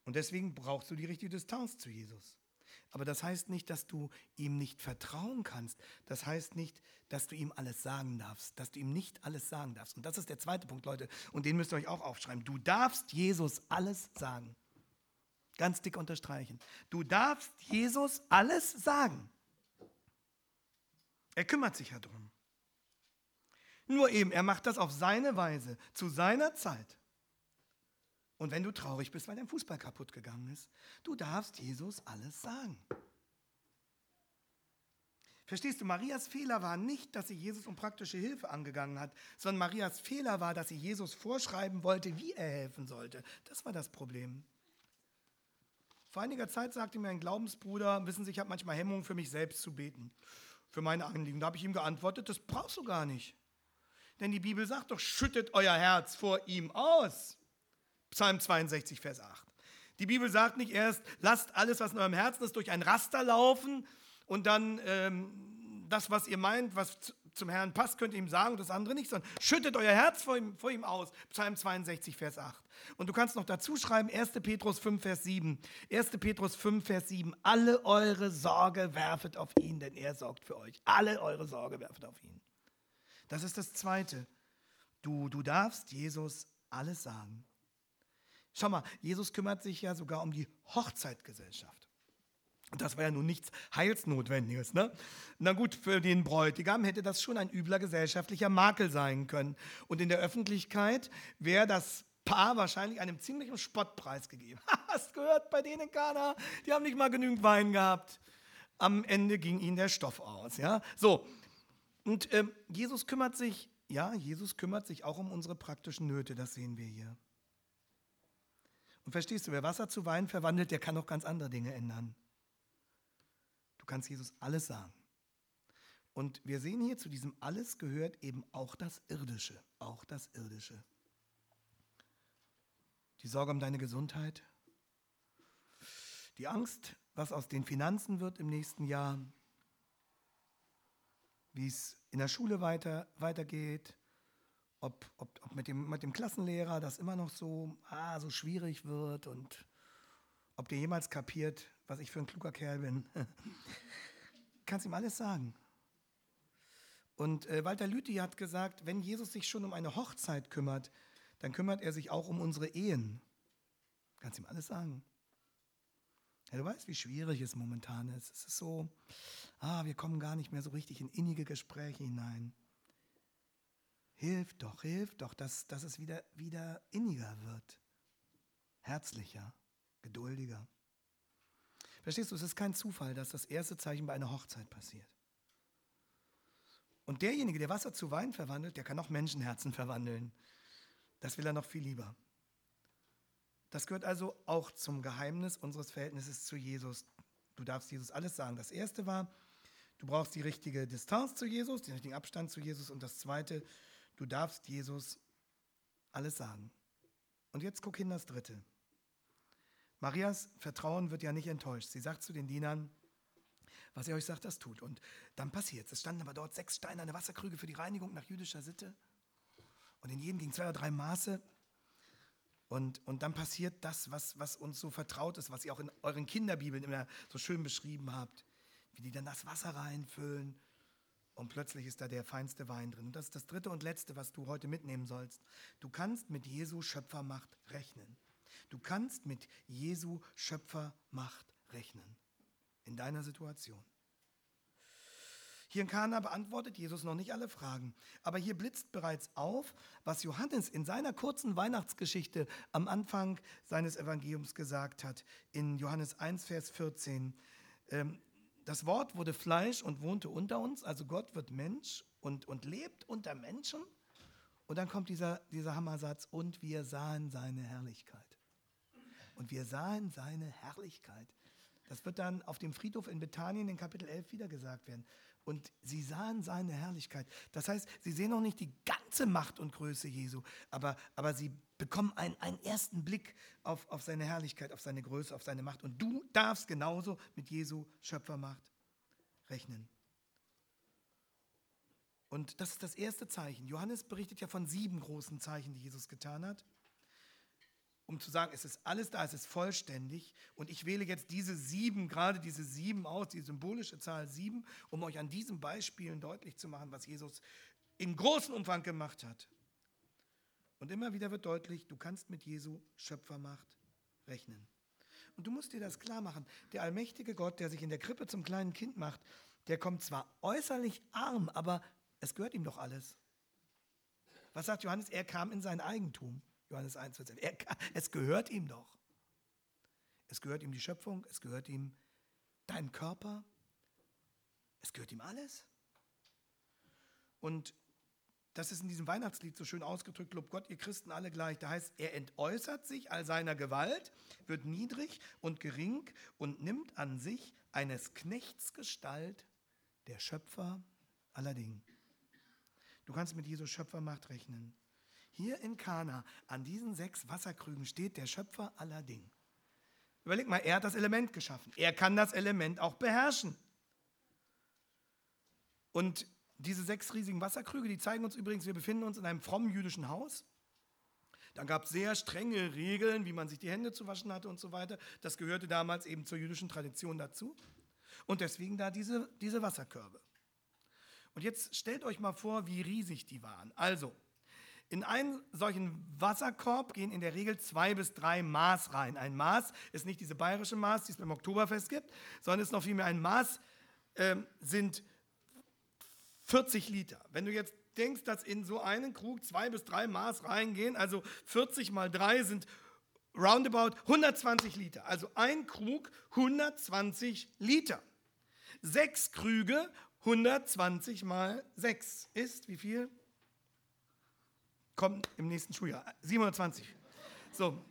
Und deswegen brauchst du die richtige Distanz zu Jesus. Aber das heißt nicht, dass du ihm nicht vertrauen kannst. Das heißt nicht, dass du ihm alles sagen darfst, dass du ihm nicht alles sagen darfst. Und das ist der zweite Punkt, Leute, und den müsst ihr euch auch aufschreiben. Du darfst Jesus alles sagen. Ganz dick unterstreichen. Du darfst Jesus alles sagen. Er kümmert sich ja drum. Nur eben, er macht das auf seine Weise, zu seiner Zeit. Und wenn du traurig bist, weil dein Fußball kaputt gegangen ist, du darfst Jesus alles sagen. Verstehst du, Marias Fehler war nicht, dass sie Jesus um praktische Hilfe angegangen hat, sondern Marias Fehler war, dass sie Jesus vorschreiben wollte, wie er helfen sollte. Das war das Problem. Vor einiger Zeit sagte mir ein Glaubensbruder, wissen Sie, ich habe manchmal Hemmungen für mich selbst zu beten, für meine Anliegen. Da habe ich ihm geantwortet, das brauchst du gar nicht. Denn die Bibel sagt doch, schüttet euer Herz vor ihm aus. Psalm 62, Vers 8. Die Bibel sagt nicht erst, lasst alles, was in eurem Herzen ist, durch ein Raster laufen und dann ähm, das, was ihr meint, was zum Herrn passt, könnt ihr ihm sagen und das andere nicht, sondern schüttet euer Herz vor ihm, vor ihm aus. Psalm 62, Vers 8. Und du kannst noch dazu schreiben, 1. Petrus 5, Vers 7. 1. Petrus 5, Vers 7. Alle eure Sorge werfet auf ihn, denn er sorgt für euch. Alle eure Sorge werfet auf ihn. Das ist das Zweite. Du, du darfst Jesus alles sagen. Schau mal, Jesus kümmert sich ja sogar um die Hochzeitgesellschaft. Das war ja nun nichts Heilsnotwendiges. Ne? Na gut, für den Bräutigam hätte das schon ein übler gesellschaftlicher Makel sein können. Und in der Öffentlichkeit wäre das Paar wahrscheinlich einem ziemlichen Spottpreis gegeben. [laughs] Hast gehört, bei denen Kana, die haben nicht mal genügend Wein gehabt. Am Ende ging ihnen der Stoff aus. Ja? So, und ähm, Jesus kümmert sich, ja, Jesus kümmert sich auch um unsere praktischen Nöte, das sehen wir hier. Und verstehst du, wer Wasser zu Wein verwandelt, der kann auch ganz andere Dinge ändern. Du kannst Jesus alles sagen. Und wir sehen hier, zu diesem Alles gehört eben auch das Irdische, auch das Irdische. Die Sorge um deine Gesundheit, die Angst, was aus den Finanzen wird im nächsten Jahr, wie es in der Schule weiter, weitergeht, ob, ob, ob mit, dem, mit dem Klassenlehrer das immer noch so, ah, so schwierig wird und ob der jemals kapiert, was ich für ein kluger Kerl bin. [laughs] Kannst ihm alles sagen. Und äh, Walter Lüthi hat gesagt, wenn Jesus sich schon um eine Hochzeit kümmert, dann kümmert er sich auch um unsere Ehen. Kannst ihm alles sagen. Ja, du weißt, wie schwierig es momentan ist. Es ist so, ah, wir kommen gar nicht mehr so richtig in innige Gespräche hinein. Hilft doch, hilft doch, dass, dass es wieder, wieder inniger wird. Herzlicher, geduldiger. Verstehst du, es ist kein Zufall, dass das erste Zeichen bei einer Hochzeit passiert. Und derjenige, der Wasser zu Wein verwandelt, der kann auch Menschenherzen verwandeln. Das will er noch viel lieber. Das gehört also auch zum Geheimnis unseres Verhältnisses zu Jesus. Du darfst Jesus alles sagen. Das erste war, du brauchst die richtige Distanz zu Jesus, den richtigen Abstand zu Jesus. Und das zweite, du darfst Jesus alles sagen. Und jetzt guck hin das dritte. Marias Vertrauen wird ja nicht enttäuscht. Sie sagt zu den Dienern, was ihr euch sagt, das tut. Und dann passiert es. Es standen aber dort sechs steinerne Wasserkrüge für die Reinigung nach jüdischer Sitte. Und in jedem ging zwei oder drei Maße. Und, und dann passiert das, was, was uns so vertraut ist, was ihr auch in euren Kinderbibeln immer so schön beschrieben habt, wie die dann das Wasser reinfüllen und plötzlich ist da der feinste Wein drin. Und das ist das dritte und letzte, was du heute mitnehmen sollst. Du kannst mit Jesu Schöpfermacht rechnen. Du kannst mit Jesu Schöpfermacht rechnen in deiner Situation. Hier in Kana beantwortet Jesus noch nicht alle Fragen, aber hier blitzt bereits auf, was Johannes in seiner kurzen Weihnachtsgeschichte am Anfang seines Evangeliums gesagt hat, in Johannes 1, Vers 14. Ähm, das Wort wurde Fleisch und wohnte unter uns, also Gott wird Mensch und, und lebt unter Menschen. Und dann kommt dieser, dieser Hammersatz, und wir sahen seine Herrlichkeit. Und wir sahen seine Herrlichkeit. Das wird dann auf dem Friedhof in Bethanien in Kapitel 11 wieder gesagt werden und sie sahen seine Herrlichkeit. Das heißt, sie sehen noch nicht die ganze Macht und Größe Jesu, aber, aber sie bekommen einen, einen ersten Blick auf, auf seine Herrlichkeit, auf seine Größe, auf seine Macht. Und du darfst genauso mit Jesu Schöpfermacht rechnen. Und das ist das erste Zeichen. Johannes berichtet ja von sieben großen Zeichen, die Jesus getan hat um zu sagen, es ist alles da, es ist vollständig. Und ich wähle jetzt diese sieben, gerade diese sieben aus, die symbolische Zahl sieben, um euch an diesen Beispielen deutlich zu machen, was Jesus in großem Umfang gemacht hat. Und immer wieder wird deutlich, du kannst mit Jesu Schöpfermacht rechnen. Und du musst dir das klar machen. Der allmächtige Gott, der sich in der Krippe zum kleinen Kind macht, der kommt zwar äußerlich arm, aber es gehört ihm doch alles. Was sagt Johannes? Er kam in sein Eigentum. Johannes 1, Vers 11. es gehört ihm doch. Es gehört ihm die Schöpfung, es gehört ihm dein Körper, es gehört ihm alles. Und das ist in diesem Weihnachtslied so schön ausgedrückt, lob Gott, ihr Christen alle gleich. Da heißt, er entäußert sich all seiner Gewalt, wird niedrig und gering und nimmt an sich eines Knechts Gestalt, der Schöpfer aller Dinge. Du kannst mit Jesus Schöpfermacht rechnen. Hier in Kana, an diesen sechs Wasserkrügen, steht der Schöpfer aller Dinge. Überleg mal, er hat das Element geschaffen. Er kann das Element auch beherrschen. Und diese sechs riesigen Wasserkrüge, die zeigen uns übrigens, wir befinden uns in einem frommen jüdischen Haus. Da gab es sehr strenge Regeln, wie man sich die Hände zu waschen hatte und so weiter. Das gehörte damals eben zur jüdischen Tradition dazu. Und deswegen da diese, diese Wasserkörbe. Und jetzt stellt euch mal vor, wie riesig die waren. Also, in einen solchen Wasserkorb gehen in der Regel zwei bis drei Maß rein. Ein Maß ist nicht diese bayerische Maß, die es beim Oktoberfest gibt, sondern ist noch vielmehr ein Maß, äh, sind 40 Liter. Wenn du jetzt denkst, dass in so einen Krug zwei bis drei Maß reingehen, also 40 mal drei sind roundabout 120 Liter. Also ein Krug 120 Liter. Sechs Krüge 120 mal sechs ist wie viel? Kommt im nächsten Schuljahr. 720. So,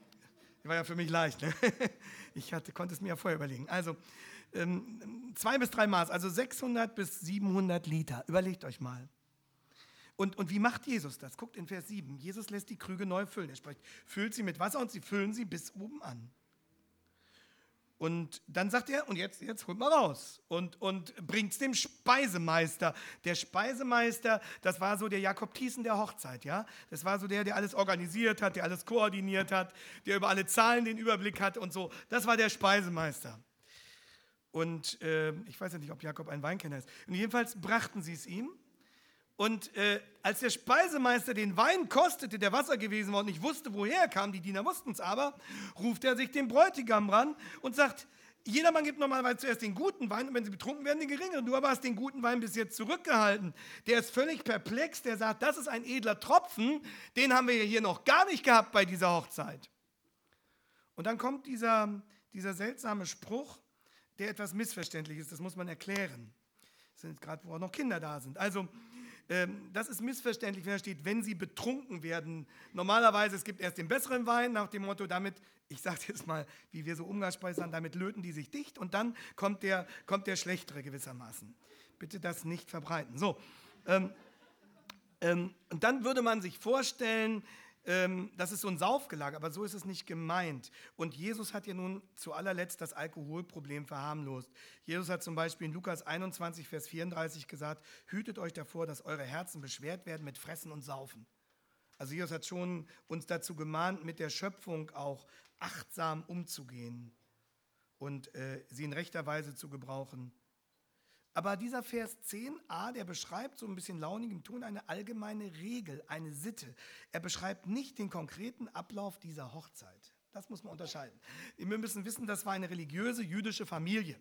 war ja für mich leicht. Ne? [laughs] Ich hatte, konnte es mir ja vorher überlegen. Also ähm, zwei bis drei Maß, also 600 bis 700 Liter. Überlegt euch mal. Und, und wie macht Jesus das? Guckt in Vers 7. Jesus lässt die Krüge neu füllen. Er spricht, füllt sie mit Wasser und sie füllen sie bis oben an. Und dann sagt er, und jetzt, jetzt holt mal raus und, und es dem Speisemeister. Der Speisemeister, das war so der Jakob Thiessen der Hochzeit, ja. Das war so der, der alles organisiert hat, der alles koordiniert hat, der über alle Zahlen den Überblick hat und so. Das war der Speisemeister. Und äh, ich weiß ja nicht, ob Jakob ein Weinkenner ist. Und jedenfalls brachten sie es ihm und äh, als der Speisemeister den Wein kostete, der Wasser gewesen war und nicht wusste, woher er kam, die Diener wussten es aber, ruft er sich den Bräutigam ran und sagt, jedermann gibt normalerweise zuerst den guten Wein und wenn sie betrunken werden, den geringeren. Du aber hast den guten Wein bis jetzt zurückgehalten. Der ist völlig perplex, der sagt, das ist ein edler Tropfen, den haben wir hier noch gar nicht gehabt bei dieser Hochzeit. Und dann kommt dieser, dieser seltsame Spruch, der etwas missverständlich ist, das muss man erklären. Das sind gerade, wo auch noch Kinder da sind. Also, das ist missverständlich, wenn da steht, wenn sie betrunken werden. Normalerweise, es gibt erst den besseren Wein nach dem Motto, damit, ich sage jetzt mal, wie wir so umgangssprachlich sagen, damit löten die sich dicht und dann kommt der, kommt der schlechtere gewissermaßen. Bitte das nicht verbreiten. So, ähm, ähm, und dann würde man sich vorstellen, ähm, das ist so ein Saufgelage, aber so ist es nicht gemeint. Und Jesus hat ja nun zu allerletzt das Alkoholproblem verharmlost. Jesus hat zum Beispiel in Lukas 21, Vers 34 gesagt, hütet euch davor, dass eure Herzen beschwert werden mit Fressen und Saufen. Also Jesus hat schon uns dazu gemahnt, mit der Schöpfung auch achtsam umzugehen und äh, sie in rechter Weise zu gebrauchen. Aber dieser Vers 10a, der beschreibt so ein bisschen launigem Ton eine allgemeine Regel, eine Sitte. Er beschreibt nicht den konkreten Ablauf dieser Hochzeit. Das muss man unterscheiden. Wir müssen wissen, das war eine religiöse jüdische Familie.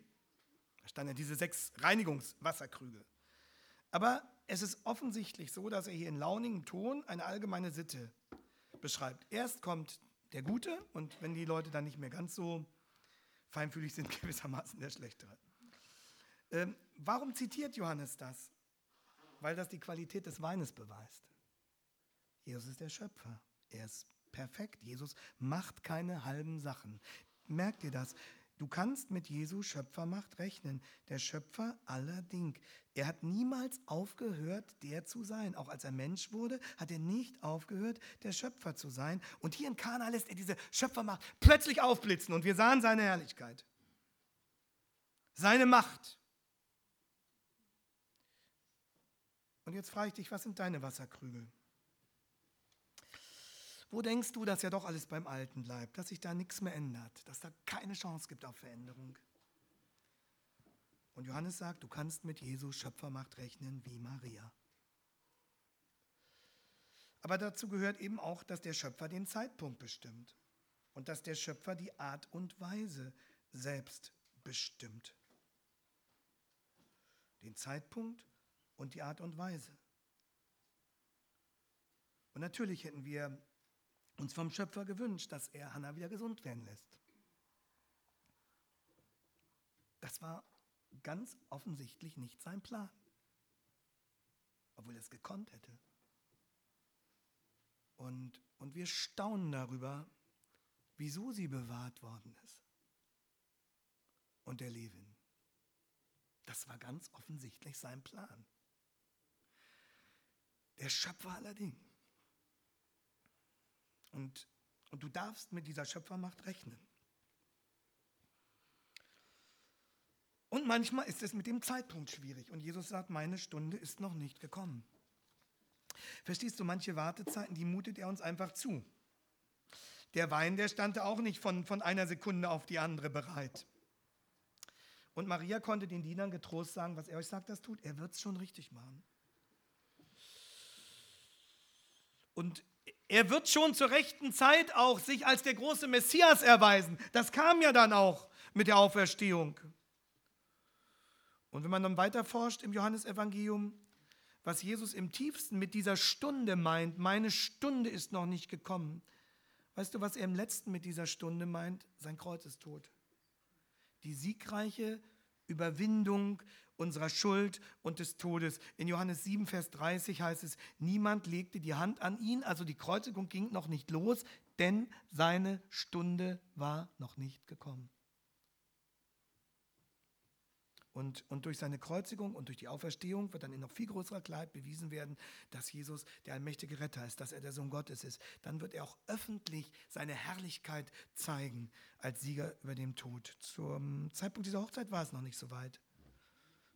Da standen diese sechs Reinigungswasserkrüge. Aber es ist offensichtlich so, dass er hier in launigem Ton eine allgemeine Sitte beschreibt. Erst kommt der Gute und wenn die Leute dann nicht mehr ganz so feinfühlig sind, [laughs] gewissermaßen der Schlechtere. Warum zitiert Johannes das? Weil das die Qualität des Weines beweist. Jesus ist der Schöpfer. Er ist perfekt. Jesus macht keine halben Sachen. Merkt ihr das? Du kannst mit Jesu Schöpfermacht rechnen. Der Schöpfer aller Ding. Er hat niemals aufgehört, der zu sein. Auch als er Mensch wurde, hat er nicht aufgehört, der Schöpfer zu sein. Und hier in Kana lässt er diese Schöpfermacht plötzlich aufblitzen und wir sahen seine Herrlichkeit. Seine Macht. Und jetzt frage ich dich, was sind deine Wasserkrüge? Wo denkst du, dass ja doch alles beim Alten bleibt, dass sich da nichts mehr ändert, dass da keine Chance gibt auf Veränderung? Und Johannes sagt, du kannst mit Jesu Schöpfermacht rechnen wie Maria. Aber dazu gehört eben auch, dass der Schöpfer den Zeitpunkt bestimmt und dass der Schöpfer die Art und Weise selbst bestimmt. Den Zeitpunkt und die Art und Weise. Und natürlich hätten wir uns vom Schöpfer gewünscht, dass er Hannah wieder gesund werden lässt. Das war ganz offensichtlich nicht sein Plan, obwohl er es gekonnt hätte. Und, und wir staunen darüber, wieso sie bewahrt worden ist. Und der Levin. Das war ganz offensichtlich sein Plan der Schöpfer aller Dinge. Und, und du darfst mit dieser Schöpfermacht rechnen. Und manchmal ist es mit dem Zeitpunkt schwierig. Und Jesus sagt, meine Stunde ist noch nicht gekommen. Verstehst du, manche Wartezeiten, die mutet er uns einfach zu. Der Wein, der stand auch nicht von, von einer Sekunde auf die andere bereit. Und Maria konnte den Dienern getrost sagen, was er euch sagt, das tut. Er wird es schon richtig machen. Und er wird schon zur rechten Zeit auch sich als der große Messias erweisen. Das kam ja dann auch mit der Auferstehung. Und wenn man dann weiter forscht im Johannesevangelium, was Jesus im tiefsten mit dieser Stunde meint, meine Stunde ist noch nicht gekommen. Weißt du, was er im letzten mit dieser Stunde meint? Sein Kreuz ist tot. Die siegreiche Überwindung unserer Schuld und des Todes. In Johannes 7, Vers 30 heißt es, niemand legte die Hand an ihn, also die Kreuzigung ging noch nicht los, denn seine Stunde war noch nicht gekommen. Und, und durch seine Kreuzigung und durch die Auferstehung wird dann in noch viel größerer Klarheit bewiesen werden, dass Jesus der allmächtige Retter ist, dass er der Sohn Gottes ist. Dann wird er auch öffentlich seine Herrlichkeit zeigen als Sieger über dem Tod. Zum Zeitpunkt dieser Hochzeit war es noch nicht so weit.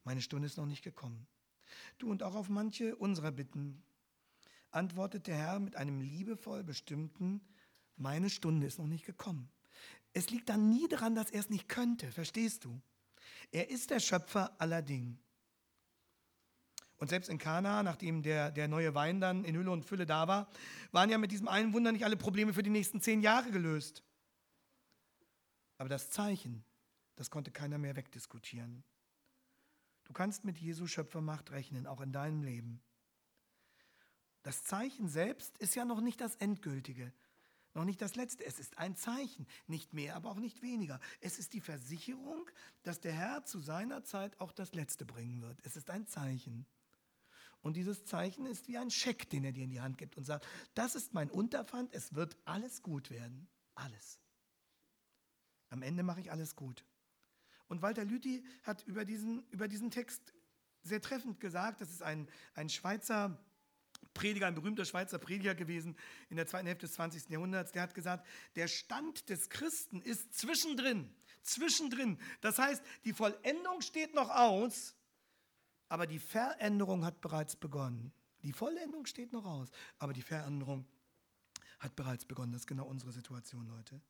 Meine Stunde ist noch nicht gekommen. Du und auch auf manche unserer Bitten antwortet der Herr mit einem liebevoll bestimmten, meine Stunde ist noch nicht gekommen. Es liegt dann nie daran, dass er es nicht könnte, verstehst du? Er ist der Schöpfer aller Dinge. Und selbst in Kana, nachdem der, der neue Wein dann in Hülle und Fülle da war, waren ja mit diesem einen Wunder nicht alle Probleme für die nächsten zehn Jahre gelöst. Aber das Zeichen, das konnte keiner mehr wegdiskutieren. Du kannst mit Jesu Schöpfermacht rechnen, auch in deinem Leben. Das Zeichen selbst ist ja noch nicht das Endgültige noch nicht das Letzte. Es ist ein Zeichen, nicht mehr, aber auch nicht weniger. Es ist die Versicherung, dass der Herr zu seiner Zeit auch das Letzte bringen wird. Es ist ein Zeichen. Und dieses Zeichen ist wie ein Scheck, den er dir in die Hand gibt und sagt, das ist mein Unterpfand, es wird alles gut werden. Alles. Am Ende mache ich alles gut. Und Walter Lüthi hat über diesen, über diesen Text sehr treffend gesagt, das ist ein, ein Schweizer Prediger, ein berühmter Schweizer Prediger gewesen in der zweiten Hälfte des 20. Jahrhunderts, der hat gesagt, der Stand des Christen ist zwischendrin, zwischendrin. Das heißt, die Vollendung steht noch aus, aber die Veränderung hat bereits begonnen. Die Vollendung steht noch aus, aber die Veränderung hat bereits begonnen. Das ist genau unsere Situation, Leute.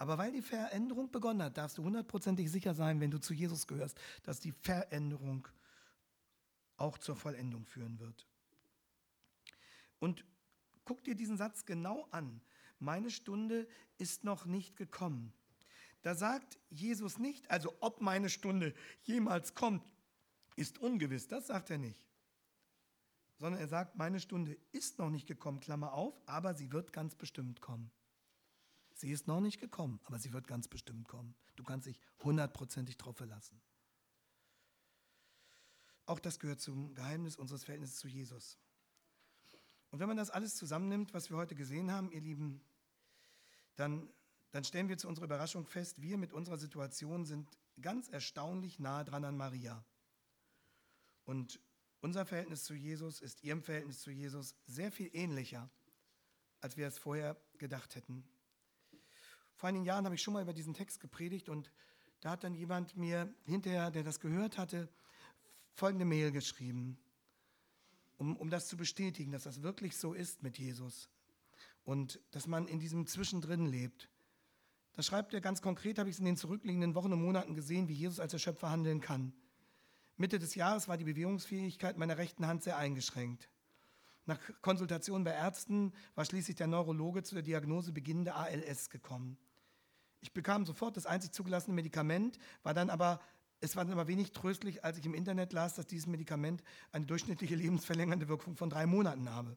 Aber weil die Veränderung begonnen hat, darfst du hundertprozentig sicher sein, wenn du zu Jesus gehörst, dass die Veränderung auch zur Vollendung führen wird. Und guck dir diesen Satz genau an. Meine Stunde ist noch nicht gekommen. Da sagt Jesus nicht, also ob meine Stunde jemals kommt, ist ungewiss. Das sagt er nicht. Sondern er sagt, meine Stunde ist noch nicht gekommen, Klammer auf, aber sie wird ganz bestimmt kommen. Sie ist noch nicht gekommen, aber sie wird ganz bestimmt kommen. Du kannst dich hundertprozentig darauf verlassen. Auch das gehört zum Geheimnis unseres Verhältnisses zu Jesus. Und wenn man das alles zusammennimmt, was wir heute gesehen haben, ihr Lieben, dann, dann stellen wir zu unserer Überraschung fest, wir mit unserer Situation sind ganz erstaunlich nah dran an Maria. Und unser Verhältnis zu Jesus ist ihrem Verhältnis zu Jesus sehr viel ähnlicher, als wir es vorher gedacht hätten. Vor einigen Jahren habe ich schon mal über diesen Text gepredigt und da hat dann jemand mir hinterher, der das gehört hatte, folgende Mail geschrieben um, um das zu bestätigen, dass das wirklich so ist mit Jesus und dass man in diesem Zwischendrin lebt. Da schreibt er ganz konkret, habe ich es in den zurückliegenden Wochen und Monaten gesehen, wie Jesus als der Schöpfer handeln kann. Mitte des Jahres war die Bewegungsfähigkeit meiner rechten Hand sehr eingeschränkt. Nach Konsultation bei Ärzten war schließlich der Neurologe zu der Diagnose beginnende ALS gekommen. Ich bekam sofort das einzig zugelassene Medikament, war dann aber es war dann aber wenig tröstlich, als ich im Internet las, dass dieses Medikament eine durchschnittliche lebensverlängernde Wirkung von drei Monaten habe.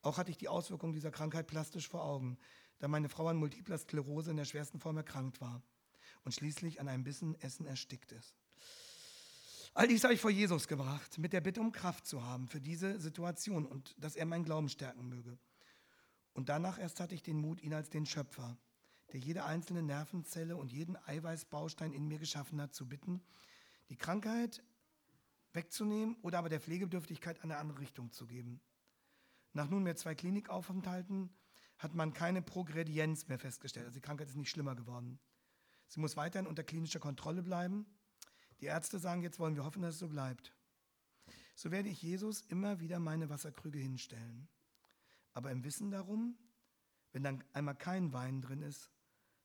Auch hatte ich die Auswirkungen dieser Krankheit plastisch vor Augen, da meine Frau an Multipler Sklerose in der schwersten Form erkrankt war und schließlich an einem Bissen Essen erstickt ist. All dies habe ich vor Jesus gebracht, mit der Bitte um Kraft zu haben für diese Situation und dass er meinen Glauben stärken möge. Und danach erst hatte ich den Mut, ihn als den Schöpfer, der jede einzelne Nervenzelle und jeden Eiweißbaustein in mir geschaffen hat, zu bitten, die Krankheit wegzunehmen oder aber der Pflegebedürftigkeit eine andere Richtung zu geben. Nach nunmehr zwei Klinikaufenthalten hat man keine Progredienz mehr festgestellt. Also die Krankheit ist nicht schlimmer geworden. Sie muss weiterhin unter klinischer Kontrolle bleiben. Die Ärzte sagen, jetzt wollen wir hoffen, dass es so bleibt. So werde ich Jesus immer wieder meine Wasserkrüge hinstellen. Aber im Wissen darum, wenn dann einmal kein Wein drin ist,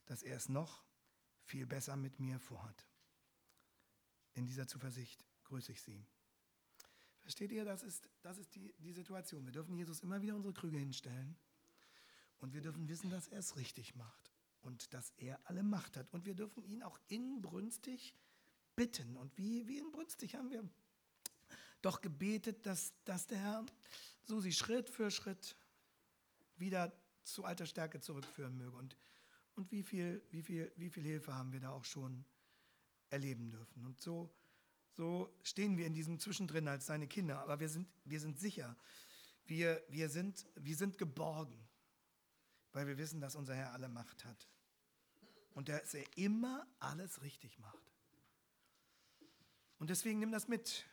dass er es noch viel besser mit mir vorhat. In dieser Zuversicht grüße ich Sie. Versteht ihr, das ist, das ist die, die Situation. Wir dürfen Jesus immer wieder unsere Krüge hinstellen und wir dürfen wissen, dass er es richtig macht und dass er alle Macht hat. Und wir dürfen ihn auch inbrünstig bitten. Und wie, wie inbrünstig haben wir doch gebetet, dass, dass der Herr so sie Schritt für Schritt wieder zu alter Stärke zurückführen möge. Und und wie viel, wie viel, wie viel Hilfe haben wir da auch schon erleben dürfen. Und so, so stehen wir in diesem Zwischendrin als seine Kinder, aber wir sind, wir sind sicher, wir, wir, sind, wir sind geborgen. weil wir wissen, dass unser Herr alle Macht hat und dass er immer alles richtig macht. Und deswegen nimm das mit,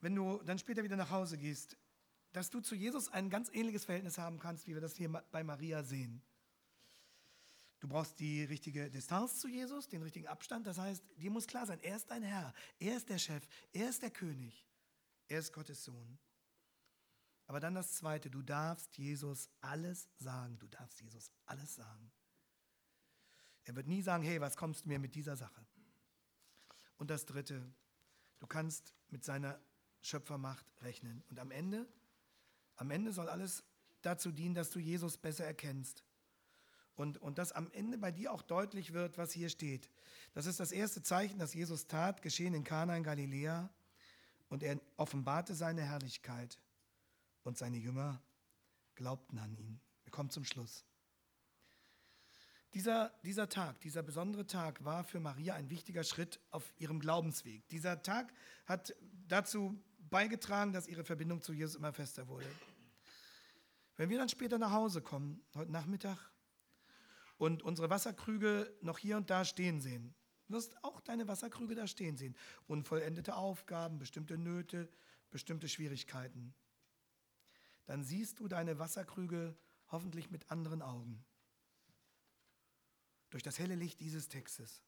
wenn du dann später wieder nach Hause gehst, dass du zu Jesus ein ganz ähnliches Verhältnis haben kannst, wie wir das hier bei Maria sehen. Du brauchst die richtige Distanz zu Jesus, den richtigen Abstand. Das heißt, dir muss klar sein, er ist dein Herr, er ist der Chef, er ist der König, er ist Gottes Sohn. Aber dann das Zweite, du darfst Jesus alles sagen, du darfst Jesus alles sagen. Er wird nie sagen, hey, was kommst du mir mit dieser Sache? Und das Dritte, du kannst mit seiner Schöpfermacht rechnen. Und am Ende, am Ende soll alles dazu dienen, dass du Jesus besser erkennst. Und, und dass am Ende bei dir auch deutlich wird, was hier steht. Das ist das erste Zeichen, das Jesus tat, geschehen in Kana in Galiläa. Und er offenbarte seine Herrlichkeit. Und seine Jünger glaubten an ihn. Wir kommen zum Schluss. Dieser, dieser Tag, dieser besondere Tag war für Maria ein wichtiger Schritt auf ihrem Glaubensweg. Dieser Tag hat dazu beigetragen, dass ihre Verbindung zu Jesus immer fester wurde. Wenn wir dann später nach Hause kommen, heute Nachmittag, und unsere Wasserkrüge noch hier und da stehen sehen, wirst auch deine Wasserkrüge da stehen sehen. Unvollendete Aufgaben, bestimmte Nöte, bestimmte Schwierigkeiten. Dann siehst du deine Wasserkrüge hoffentlich mit anderen Augen durch das helle Licht dieses Textes.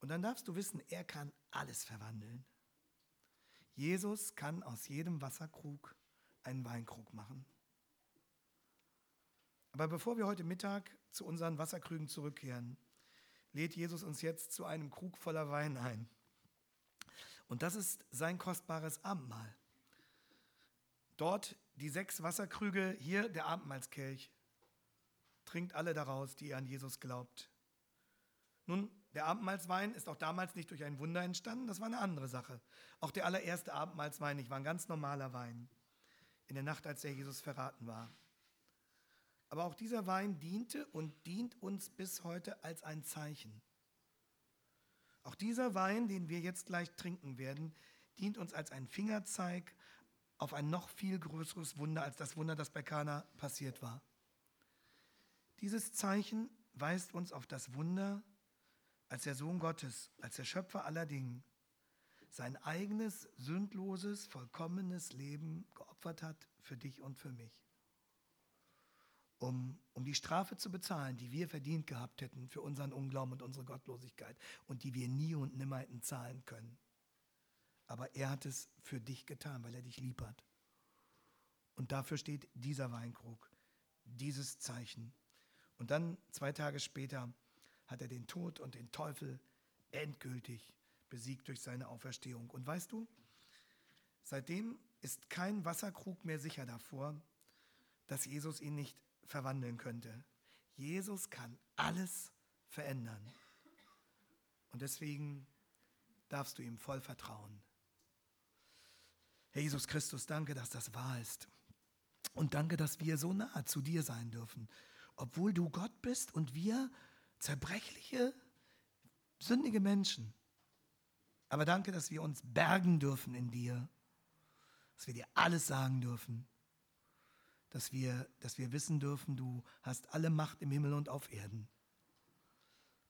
Und dann darfst du wissen, er kann alles verwandeln. Jesus kann aus jedem Wasserkrug einen Weinkrug machen. Aber bevor wir heute Mittag zu unseren Wasserkrügen zurückkehren, lädt Jesus uns jetzt zu einem Krug voller Wein ein. Und das ist sein kostbares Abendmahl. Dort die sechs Wasserkrüge, hier der Abendmahlskelch. Trinkt alle daraus, die ihr an Jesus glaubt. Nun, der Abendmahlswein ist auch damals nicht durch ein Wunder entstanden, das war eine andere Sache. Auch der allererste Abendmahlswein nicht, war ein ganz normaler Wein. In der Nacht, als der Jesus verraten war. Aber auch dieser Wein diente und dient uns bis heute als ein Zeichen. Auch dieser Wein, den wir jetzt gleich trinken werden, dient uns als ein Fingerzeig auf ein noch viel größeres Wunder als das Wunder, das bei Kana passiert war. Dieses Zeichen weist uns auf das Wunder, als der Sohn Gottes, als der Schöpfer aller Dinge, sein eigenes, sündloses, vollkommenes Leben geopfert hat für dich und für mich. Um, um die Strafe zu bezahlen, die wir verdient gehabt hätten für unseren Unglauben und unsere Gottlosigkeit und die wir nie und nimmer hätten zahlen können. Aber er hat es für dich getan, weil er dich lieb hat. Und dafür steht dieser Weinkrug, dieses Zeichen. Und dann, zwei Tage später, hat er den Tod und den Teufel endgültig besiegt durch seine Auferstehung. Und weißt du, seitdem ist kein Wasserkrug mehr sicher davor, dass Jesus ihn nicht verwandeln könnte. Jesus kann alles verändern. Und deswegen darfst du ihm voll vertrauen. Herr Jesus Christus, danke, dass das wahr ist. Und danke, dass wir so nah zu dir sein dürfen obwohl du Gott bist und wir zerbrechliche, sündige Menschen. Aber danke, dass wir uns bergen dürfen in dir, dass wir dir alles sagen dürfen, dass wir, dass wir wissen dürfen, du hast alle Macht im Himmel und auf Erden.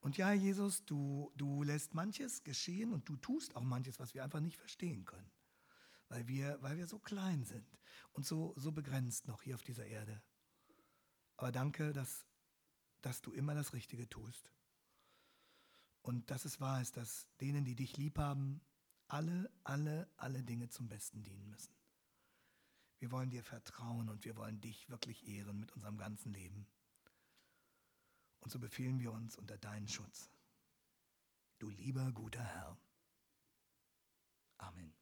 Und ja, Jesus, du, du lässt manches geschehen und du tust auch manches, was wir einfach nicht verstehen können, weil wir, weil wir so klein sind und so, so begrenzt noch hier auf dieser Erde. Aber danke, dass, dass du immer das Richtige tust. Und dass es wahr ist, dass denen, die dich lieb haben, alle, alle, alle Dinge zum Besten dienen müssen. Wir wollen dir vertrauen und wir wollen dich wirklich ehren mit unserem ganzen Leben. Und so befehlen wir uns unter deinen Schutz. Du lieber guter Herr. Amen.